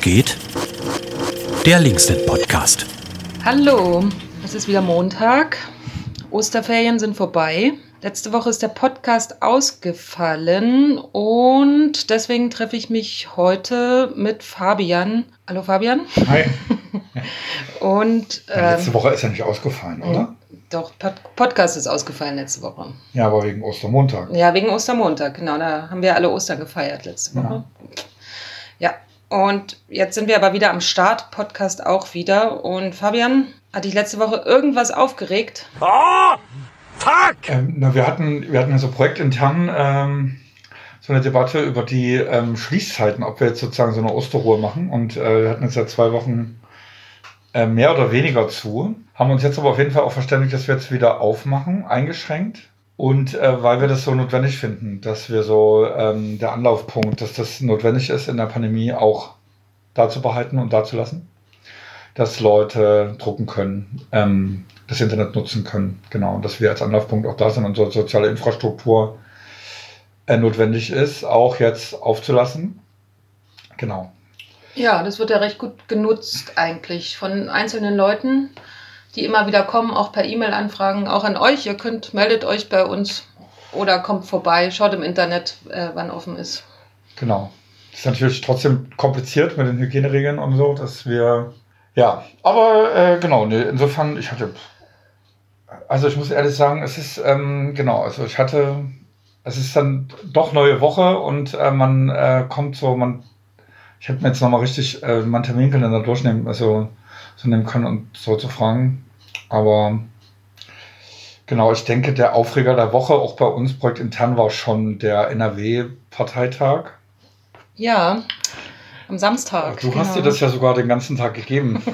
Geht? Der Linksnet Podcast. Hallo, es ist wieder Montag. Osterferien sind vorbei. Letzte Woche ist der Podcast ausgefallen und deswegen treffe ich mich heute mit Fabian. Hallo Fabian. Hi. und Ja, letzte Woche ist ja nicht ausgefallen, oder? doch, Pod Podcast ist ausgefallen letzte Woche. Ja, aber wegen Ostermontag. Ja, wegen Ostermontag, genau. Da haben wir alle Ostern gefeiert letzte Woche. Ja. Und jetzt sind wir aber wieder am Start, Podcast auch wieder. Und Fabian, hat dich letzte Woche irgendwas aufgeregt? Ähm, na, wir hatten, wir hatten ja so projektintern ähm, so eine Debatte über die ähm, Schließzeiten, ob wir jetzt sozusagen so eine Osterruhe machen. Und äh, wir hatten jetzt ja zwei Wochen äh, mehr oder weniger zu. Haben uns jetzt aber auf jeden Fall auch verständigt, dass wir jetzt wieder aufmachen, eingeschränkt. Und äh, weil wir das so notwendig finden, dass wir so ähm, der Anlaufpunkt, dass das notwendig ist in der Pandemie auch da zu behalten und da zu lassen, dass Leute drucken können, ähm, das Internet nutzen können, genau, und dass wir als Anlaufpunkt auch da sind und so soziale Infrastruktur äh, notwendig ist, auch jetzt aufzulassen. Genau. Ja, das wird ja recht gut genutzt eigentlich von einzelnen Leuten, die immer wieder kommen, auch per E-Mail-Anfragen, auch an euch. Ihr könnt, meldet euch bei uns oder kommt vorbei, schaut im Internet, äh, wann offen ist. Genau. Das ist natürlich trotzdem kompliziert mit den Hygieneregeln und so, dass wir. Ja, aber äh, genau, ne, insofern, ich hatte. Also ich muss ehrlich sagen, es ist, ähm, genau, also ich hatte. Es ist dann doch neue Woche und äh, man äh, kommt so, man. Ich hätte mir jetzt nochmal richtig äh, meinen Terminkalender durchnehmen, also so nehmen können und so zu fragen. Aber genau, ich denke, der Aufreger der Woche, auch bei uns projektintern, war schon der NRW-Parteitag. Ja, am Samstag. Du hast dir genau. das ja sogar den ganzen Tag gegeben.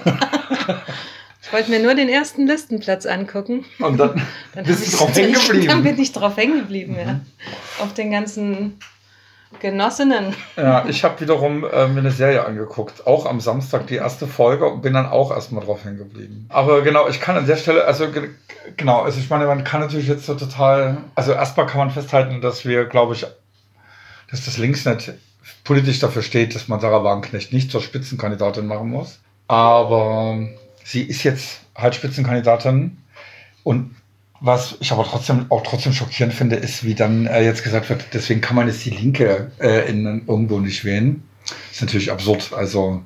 Ich wollte mir nur den ersten Listenplatz angucken. Und dann, Dann bist du drauf hängen Dann geblieben. Mhm. bin ich drauf hängen geblieben, ja. Auf den ganzen Genossinnen. Ja, ich habe wiederum äh, mir eine Serie angeguckt, auch am Samstag die erste Folge und bin dann auch erstmal drauf hängen geblieben. Aber genau, ich kann an der Stelle, also ge- genau, also ich meine, man kann natürlich jetzt so total, also erstmal kann man festhalten, dass wir, glaube ich, dass das Linksnet politisch dafür steht, dass man Sarah Wagenknecht nicht zur Spitzenkandidatin machen muss. Aber sie ist jetzt halt Spitzenkandidatin und was ich aber trotzdem auch trotzdem schockierend finde, ist, wie dann äh, jetzt gesagt wird, deswegen kann man jetzt die Linke äh, in, irgendwo nicht wählen. ist natürlich absurd. Also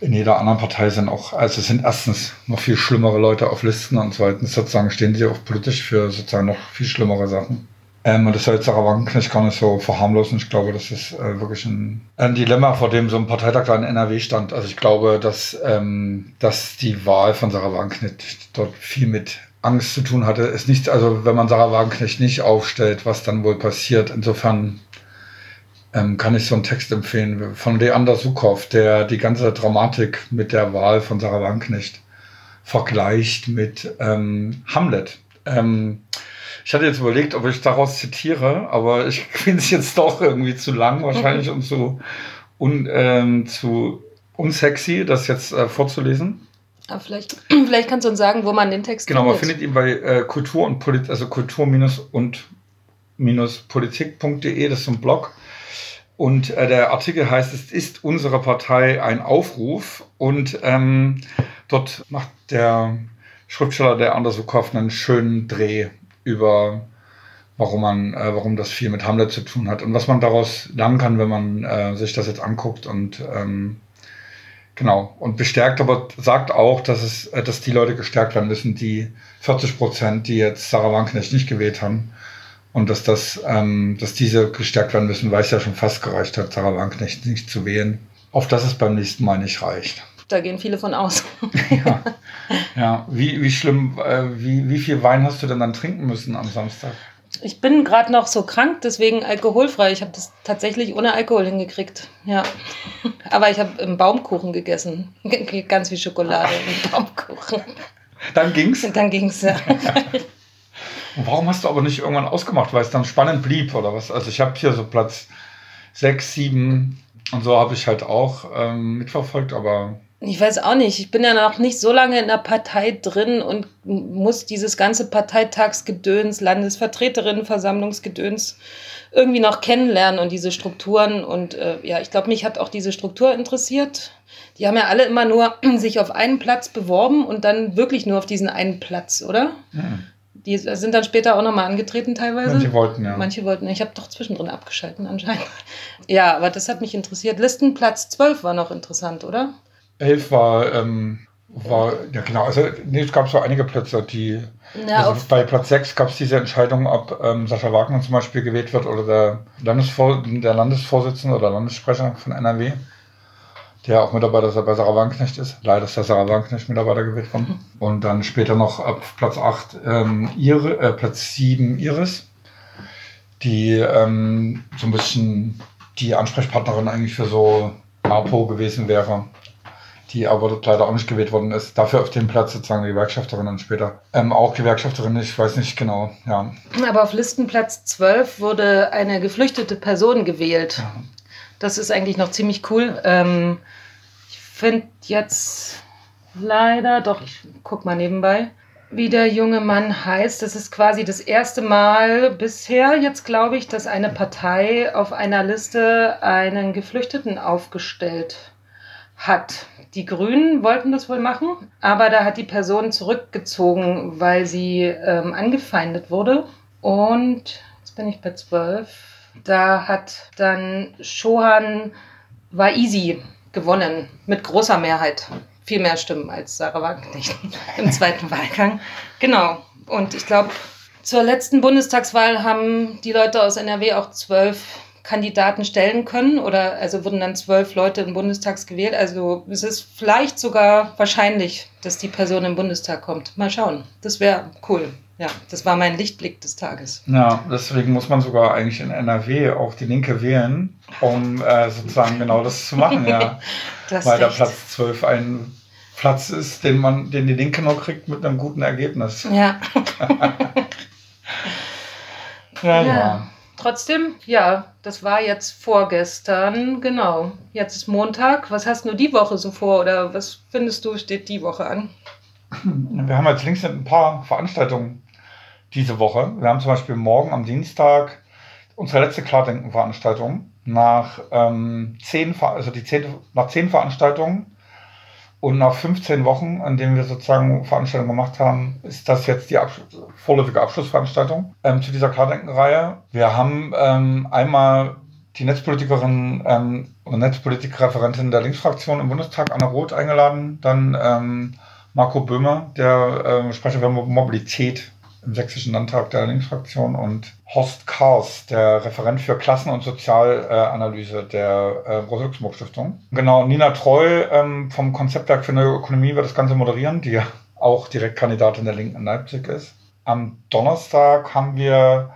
in jeder anderen Partei sind auch, also sind erstens noch viel schlimmere Leute auf Listen und zweitens sozusagen stehen sie auch politisch für sozusagen noch viel schlimmere Sachen. Ähm, und das soll jetzt Sarah Wagenknecht gar nicht so verharmlosen. Ich glaube, das ist äh, wirklich ein, ein Dilemma, vor dem so ein Parteitag da in NRW stand. Also ich glaube, dass, ähm, dass die Wahl von Sarah Wagenknecht dort viel mit Angst zu tun hatte. Ist nicht, also wenn man Sarah Wagenknecht nicht aufstellt, was dann wohl passiert. Insofern ähm, kann ich so einen Text empfehlen von Leander Sukow, der die ganze Dramatik mit der Wahl von Sarah Wagenknecht vergleicht mit ähm, Hamlet. Ähm, ich hatte jetzt überlegt, ob ich daraus zitiere, aber ich finde es jetzt doch irgendwie zu lang wahrscheinlich und zu, un, ähm, zu unsexy, das jetzt äh, vorzulesen. Aber vielleicht, vielleicht kannst du uns sagen, wo man den Text Genau, man findet ihn bei äh, Kultur und Polit also Kultur und Politik.de, das ist so ein Blog. Und äh, der Artikel heißt, es ist unsere Partei ein Aufruf. Und ähm, dort macht der Schriftsteller, der Anders Sukow, einen schönen Dreh über, warum man, äh, warum das viel mit Hamlet zu tun hat und was man daraus lernen kann, wenn man äh, sich das jetzt anguckt und ähm, Genau. Und bestärkt, aber sagt auch, dass es, äh, dass die Leute gestärkt werden müssen, die 40 Prozent, die jetzt Sarah Wagenknecht nicht gewählt haben. Und dass das, ähm, dass diese gestärkt werden müssen, weil es ja schon fast gereicht hat, Sarah Wagenknecht nicht zu wählen. Auf dass es beim nächsten Mal nicht reicht. Da gehen viele von aus. Ja. ja. Wie, wie schlimm, äh, wie, wie viel Wein hast du denn dann trinken müssen am Samstag? Ich bin gerade noch so krank, deswegen alkoholfrei. Ich habe das tatsächlich ohne Alkohol hingekriegt. Ja. Aber ich habe einen Baumkuchen gegessen. Ganz viel Schokolade und Baumkuchen. Dann ging's. Dann ging es ja. Warum hast du aber nicht irgendwann ausgemacht, weil es dann spannend blieb oder was? Also ich habe hier so Platz 6, 7 und so habe ich halt auch ähm, mitverfolgt, aber Ich weiß auch nicht. Ich bin ja noch nicht so lange in der Partei drin und muss dieses ganze Parteitagsgedöns, Landesvertreterinnenversammlungsgedöns irgendwie noch kennenlernen und diese Strukturen. Und äh, ja, ich glaube, mich hat auch diese Struktur interessiert. Die haben ja alle immer nur sich auf einen Platz beworben und dann wirklich nur auf diesen einen Platz, oder? Hm. Die sind dann später auch nochmal angetreten teilweise. Manche wollten, ja. Manche wollten. Ich habe doch zwischendrin abgeschalten anscheinend. Ja, aber das hat mich interessiert. Listenplatz 12 war noch interessant, oder? 11 war, ähm, war ja genau, also nee, es gab so einige Plätze, die, Ja, also bei Platz 6 gab es diese Entscheidung, ob ähm, Sascha Wagner zum Beispiel gewählt wird oder der, Landesvor der Landesvorsitzende oder Landessprecher von NRW, der auch Mitarbeiter bei Sarah Wagenknecht ist. Leider ist der Sarah Wagenknecht Mitarbeiter gewählt worden. Und dann später noch ab Platz 8 ähm, Ihre, äh, Platz 7 Iris, die ähm, so ein bisschen die Ansprechpartnerin eigentlich für so APO gewesen wäre die aber dort leider auch nicht gewählt worden ist. Dafür auf dem Platz sozusagen die Gewerkschafterin dann später. Ähm, auch Gewerkschafterin, ich weiß nicht genau, ja. aber auf Listenplatz 12 wurde eine geflüchtete Person gewählt. Das ist eigentlich noch ziemlich cool. Ähm, ich finde jetzt leider, doch, ich guck mal nebenbei, wie der junge Mann heißt. Das ist quasi das erste Mal bisher, jetzt glaube ich, dass eine Partei auf einer Liste einen Geflüchteten aufgestellt hat. Die Grünen wollten das wohl machen, aber da hat die Person zurückgezogen, weil sie ähm, angefeindet wurde. Und jetzt bin ich bei 12. Da hat dann Shohan Waisi gewonnen mit großer Mehrheit. Viel mehr Stimmen als Sarah Wagenknecht im zweiten Wahlgang. Genau. Und ich glaube, zur letzten Bundestagswahl haben die Leute aus NRW auch zwölf Kandidaten stellen können oder also wurden dann zwölf Leute im Bundestag gewählt. Also es ist vielleicht sogar wahrscheinlich, dass die Person im Bundestag kommt. Mal schauen. Das wäre cool. Ja, das war mein Lichtblick des Tages. Ja, deswegen muss man sogar eigentlich in NRW auch die Linke wählen, um äh, sozusagen genau das zu machen, ja. Das Weil der recht. Platz 12 ein Platz ist, den man, den die Linke noch kriegt mit einem guten Ergebnis. Ja. Ja, Ja. Trotzdem, ja, das war jetzt vorgestern, genau. Jetzt ist Montag. Was hast du die Woche so vor oder was findest du steht die Woche an? Wir haben als links ein paar Veranstaltungen diese Woche. Wir haben zum Beispiel morgen am Dienstag unsere letzte Klardenken-Veranstaltung. Nach, ähm, zehn, also die zehn, nach zehn Veranstaltungen und nach 15 Wochen, an denen wir sozusagen Veranstaltungen gemacht haben, ist das jetzt die Absch vorläufige Abschlussveranstaltung ähm, zu dieser Klardenken-Reihe. Wir haben ähm, einmal die Netzpolitikerin ähm, und Netzpolitikreferentin der Linksfraktion im Bundestag, Anna Roth, eingeladen. Dann ähm, Marco Böhmer, der ähm, Sprecher für Mo- Mobilität im Sächsischen Landtag der Linksfraktion und Horst Kars, der Referent für Klassen- und Sozialanalyse der äh, Rosa-Luxemburg-Stiftung. Genau, Nina Treu ähm, vom Konzeptwerk für neue Ökonomie wird das Ganze moderieren, die auch Direktkandidatin der Linken in Leipzig ist. Am Donnerstag haben wir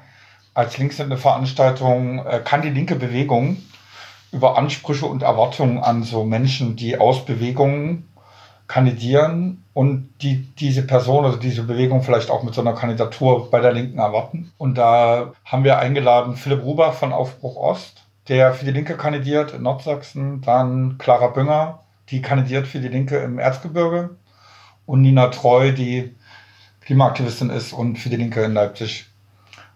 als linksende Veranstaltung äh, Kann die linke Bewegung über Ansprüche und Erwartungen an so Menschen, die aus Bewegungen kandidieren und die diese Person, also diese Bewegung vielleicht auch mit so einer Kandidatur bei der Linken erwarten. Und da haben wir eingeladen Philipp Ruber von Aufbruch Ost, der für die Linke kandidiert in Nordsachsen, dann Clara Bünger, die kandidiert für die Linke im Erzgebirge. Und Nina Treu, die Klimaaktivistin ist und für die Linke in Leipzig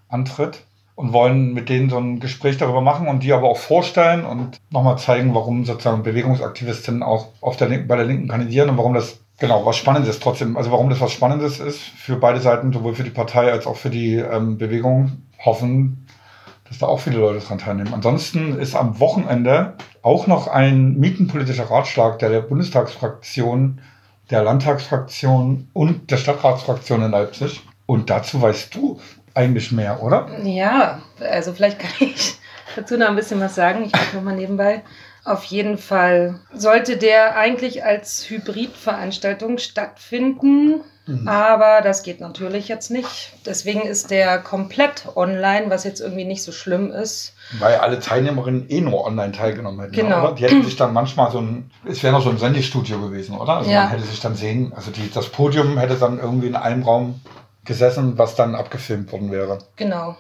antritt und wollen mit denen so ein Gespräch darüber machen und die aber auch vorstellen und nochmal zeigen, warum sozusagen Bewegungsaktivistinnen auch auf der Linken, bei der Linken kandidieren und warum das genau was Spannendes trotzdem, also warum das was Spannendes ist für beide Seiten, sowohl für die Partei als auch für die ähm, Bewegung, hoffen, dass da auch viele Leute dran teilnehmen. Ansonsten ist am Wochenende auch noch ein mietenpolitischer Ratschlag der Bundestagsfraktion, der Landtagsfraktion und der Stadtratsfraktion in Leipzig. Und dazu weißt du eigentlich mehr, oder? Ja, also vielleicht kann ich dazu noch ein bisschen was sagen. Ich gucke nochmal nebenbei. Auf jeden Fall sollte der eigentlich als Hybridveranstaltung stattfinden, aber das geht natürlich jetzt nicht. Deswegen ist der komplett online, was jetzt irgendwie nicht so schlimm ist. Weil alle Teilnehmerinnen eh nur online teilgenommen hätten. Genau. Oder? Die hätten sich dann manchmal so ein, es wäre noch so ein Sendestudio gewesen, oder? Also Ja. man hätte sich dann sehen, also die, das Podium hätte dann irgendwie in einem Raum gesessen, was dann abgefilmt worden wäre. Genau.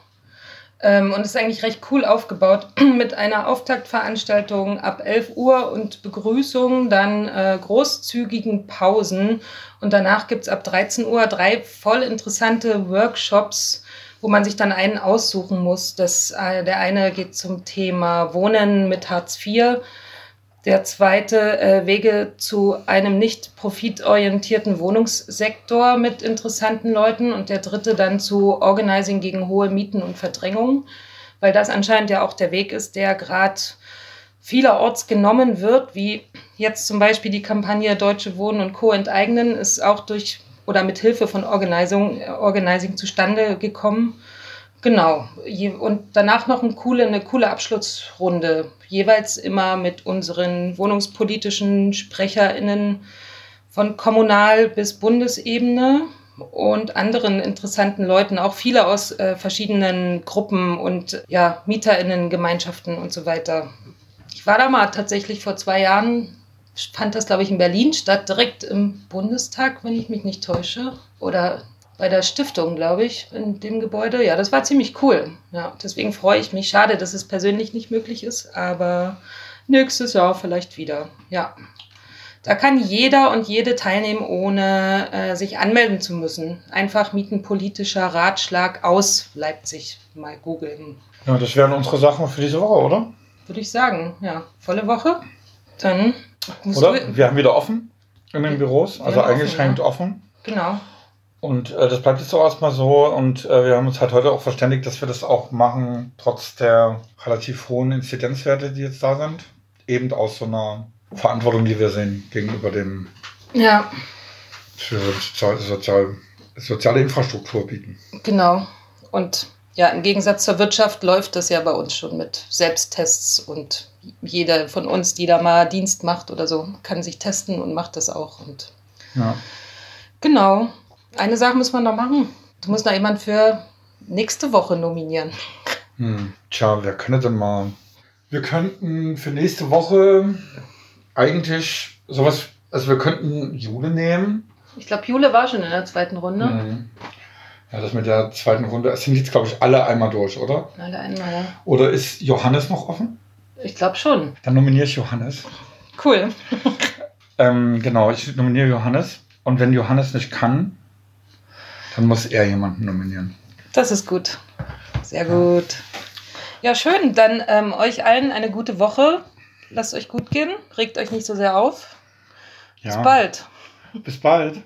Ähm, und ist eigentlich recht cool aufgebaut mit einer Auftaktveranstaltung ab 11 Uhr und Begrüßung, dann äh, großzügigen Pausen und danach gibt es ab 13 Uhr drei voll interessante Workshops, wo man sich dann einen aussuchen muss. Das, äh, der eine geht zum Thema Wohnen mit Hartz IV. Der zweite äh, Wege zu einem nicht profitorientierten Wohnungssektor mit interessanten Leuten und der dritte dann zu Organizing gegen hohe Mieten und Verdrängung, weil das anscheinend ja auch der Weg ist, der gerade vielerorts genommen wird, wie jetzt zum Beispiel die Kampagne Deutsche Wohnen und Co. enteignen, ist auch durch oder mit Hilfe von Organizing, Organizing zustande gekommen. Genau. Und danach noch eine coole, eine coole Abschlussrunde. Jeweils immer mit unseren wohnungspolitischen SprecherInnen von Kommunal- bis Bundesebene und anderen interessanten Leuten, auch viele aus äh, verschiedenen Gruppen und ja, MieterInnen-Gemeinschaften und so weiter. Ich war da mal tatsächlich vor zwei Jahren, fand das, glaube ich, in Berlin statt, direkt im Bundestag, wenn ich mich nicht täusche. Oder bei der Stiftung, glaube ich, in dem Gebäude. Ja, das war ziemlich cool. Ja, deswegen freue ich mich. Schade, dass es persönlich nicht möglich ist, aber nächstes Jahr vielleicht wieder. Ja. Da kann jeder und jede teilnehmen, ohne äh, sich anmelden zu müssen. Einfach mietenpolitischer Ratschlag aus Leipzig mal googeln. Ja, das wären unsere Sachen für diese Woche, oder? Würde ich sagen, ja. Volle Woche. Dann Oder? du. Wir haben wieder offen in den Büros, also haben offen, eingeschränkt offen. Genau. Und äh, das bleibt jetzt auch erstmal so. Und äh, wir haben uns halt heute auch verständigt, dass wir das auch machen, trotz der relativ hohen Inzidenzwerte, die jetzt da sind. Eben aus so einer Verantwortung, die wir sehen gegenüber dem Ja, für sozial, sozial, soziale Infrastruktur bieten. genau. Und ja, im Gegensatz zur Wirtschaft läuft das ja bei uns schon mit Selbsttests und jeder von uns, die da mal Dienst macht oder so, kann sich testen und macht das auch. Und Ja. genau. Eine Sache muss man noch machen. Du musst noch jemand für nächste Woche nominieren. Hm. Tja, wer könnte denn mal. Wir könnten für nächste Woche eigentlich sowas, also wir könnten Jule nehmen. Ich glaube, Jule war schon in der zweiten Runde. Mhm. Ja, das mit der zweiten Runde, es sind jetzt, glaube ich, alle einmal durch, oder? Alle einmal, ja. Oder ist Johannes noch offen? Ich glaube schon. Dann nominiere ich Johannes. Cool. Ähm, genau, ich nominiere Johannes. Und wenn Johannes nicht kann, dann muss er jemanden nominieren. Das ist gut. Sehr gut. Ja, schön. Dann ähm, euch allen eine gute Woche. Lasst euch gut gehen. Regt euch nicht so sehr auf. Bis Ja. bald. Bis bald.